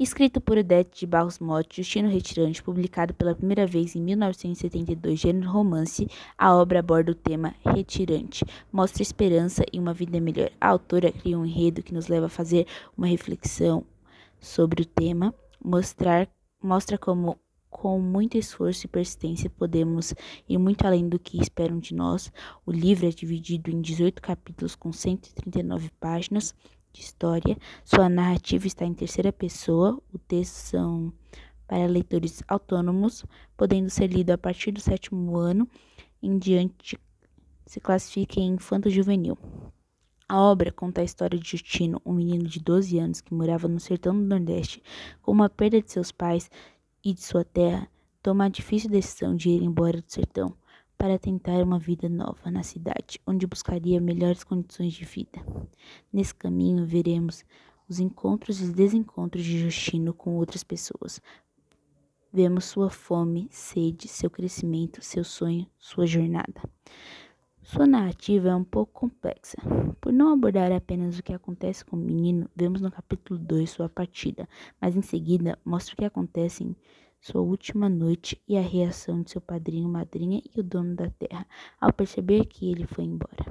Escrito por Odete de Barros Motti, Justino Retirante, publicado pela primeira vez em 1972, gênero romance, a obra aborda o tema retirante, mostra esperança e uma vida melhor. A autora cria um enredo que nos leva a fazer uma reflexão sobre o tema, mostrar, mostra como com muito esforço e persistência podemos ir muito além do que esperam de nós. O livro é dividido em 18 capítulos com 139 páginas de história. Sua narrativa está em terceira pessoa. O texto são para leitores autônomos, podendo ser lido a partir do sétimo ano em diante. Se classifica em infanto-juvenil. A obra conta a história de Justino, um menino de 12 anos que morava no sertão do Nordeste. Com uma perda de seus pais e de sua terra, toma a difícil decisão de ir embora do sertão para tentar uma vida nova na cidade, onde buscaria melhores condições de vida. Nesse caminho, veremos os encontros e desencontros de Justino com outras pessoas. Vemos sua fome, sede, seu crescimento, seu sonho, sua jornada. Sua narrativa é um pouco complexa. Por não abordar apenas o que acontece com o menino, vemos no capítulo 2 sua partida, mas em seguida mostra o que acontece em sua última noite e a reação de seu padrinho, madrinha e o dono da terra ao perceber que ele foi embora.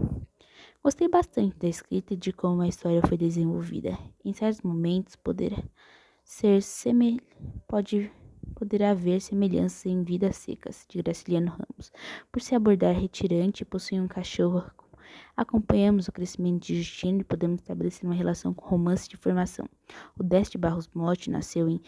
Gostei bastante da escrita e de como a história foi desenvolvida. Em certos momentos poderá ser semel... pode poderá haver semelhanças em Vidas Secas, de Graciliano Ramos. Por se abordar retirante e possuir um cachorro, acompanhamos o crescimento de Justino e podemos estabelecer uma relação com romance de formação. O Deste Barros Motti nasceu em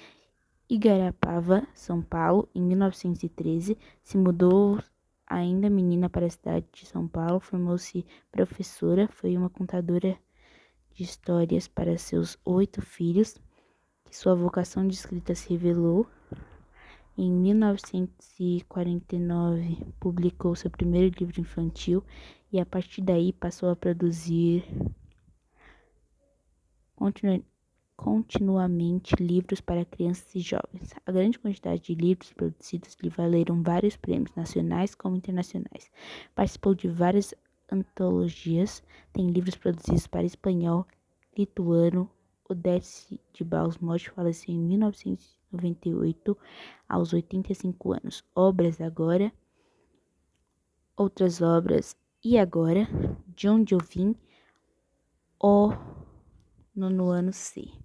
Igarapava, São Paulo, em 1913, se mudou ainda menina para a cidade de São Paulo, formou-se professora, foi uma contadora de histórias para seus oito filhos, que sua vocação de escrita se revelou. Em 1949, publicou seu primeiro livro infantil e a partir daí passou a produzir continuamente livros para crianças e jovens. A grande quantidade de livros produzidos lhe valeram vários prêmios nacionais como internacionais. Participou de várias antologias, tem livros produzidos para espanhol, lituano. Odete de Barros Motti faleceu em 1998, aos 85 anos. Obras agora, outras obras e agora, eu vim, o nono ano C.